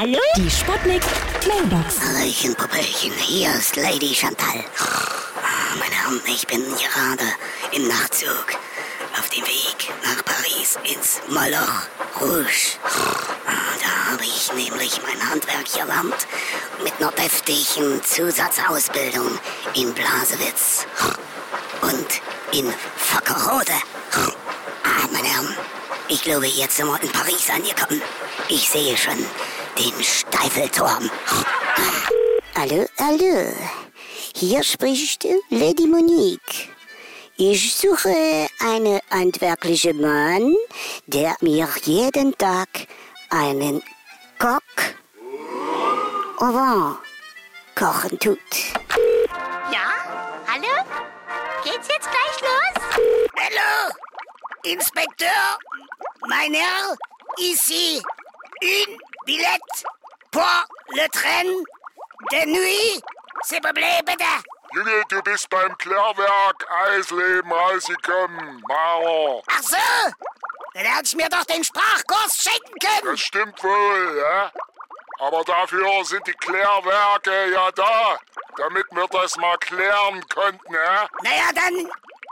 Hallo? Die Sputnik Mailbox. Hallöchen, Popöchen, hier ist Lady Chantal. Ah, Meine Herren, ich bin gerade im Nachtzug auf dem Weg nach Paris ins Moloch Rouge. Ah, Da habe ich nämlich mein Handwerk gelernt mit einer deftigen Zusatzausbildung in Blasewitz und in Fackerode. Ich glaube, jetzt sind wir in Paris angekommen. Ich sehe schon den Steifelturm. Hallo, hallo. Hier spricht Lady Monique. Ich suche einen handwerklichen Mann, der mir jeden Tag einen Coq au vent kochen tut. Ja? Hallo? Geht's jetzt gleich los? Hallo, Inspekteur. Mein Herr, ici une billette pour le train de nuit. S'il vous plaît, bitte. Junge, du bist beim Klärwerk Eisleben rausgekommen. Mauer. Ach so, dann hätte ich mir doch den Sprachkurs schenken können. Das stimmt wohl, ja? Aber dafür sind die Klärwerke ja da, damit wir das mal klären konnten, ja? Naja, dann